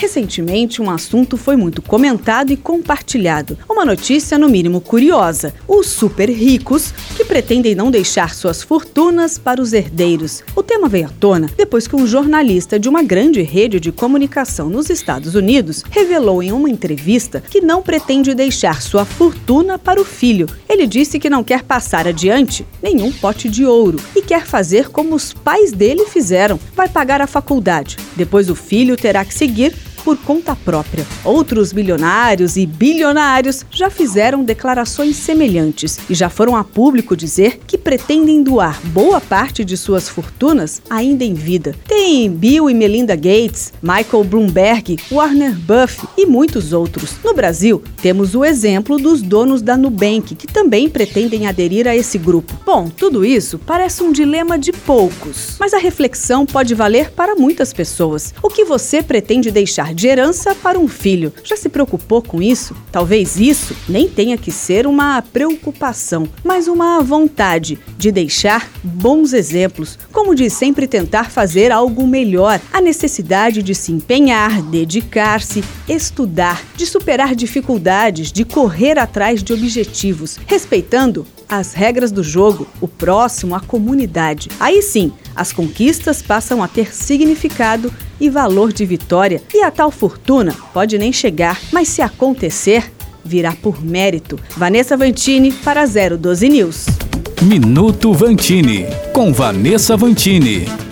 Recentemente, um assunto foi muito comentado e compartilhado. Uma notícia, no mínimo, curiosa: os super ricos que pretendem não deixar suas fortunas para os herdeiros. O tema veio à tona depois que um jornalista de uma grande rede de comunicação nos Estados Unidos revelou em uma entrevista que não pretende deixar sua fortuna para o filho. Ele disse que não quer passar adiante nenhum pote de ouro e quer fazer como os pais dele fizeram: vai pagar a faculdade. Depois o filho terá que seguir por conta própria. Outros bilionários e bilionários já fizeram declarações semelhantes e já foram a público dizer que pretendem doar boa parte de suas fortunas ainda em vida. Tem Bill e Melinda Gates, Michael Bloomberg, Warner Buffett e muitos outros. No Brasil, temos o exemplo dos donos da Nubank, que também pretendem aderir a esse grupo. Bom, tudo isso parece um dilema de poucos, mas a reflexão pode valer para muitas pessoas. O que você pretende deixar de herança para um filho. Já se preocupou com isso? Talvez isso nem tenha que ser uma preocupação, mas uma vontade de deixar bons exemplos, como de sempre tentar fazer algo melhor, a necessidade de se empenhar, dedicar-se, estudar, de superar dificuldades, de correr atrás de objetivos, respeitando as regras do jogo, o próximo, a comunidade. Aí sim, as conquistas passam a ter significado e valor de vitória, e a tal fortuna pode nem chegar, mas se acontecer, virá por mérito. Vanessa Vantini para 012 News. Minuto Vantini, com Vanessa Vantini.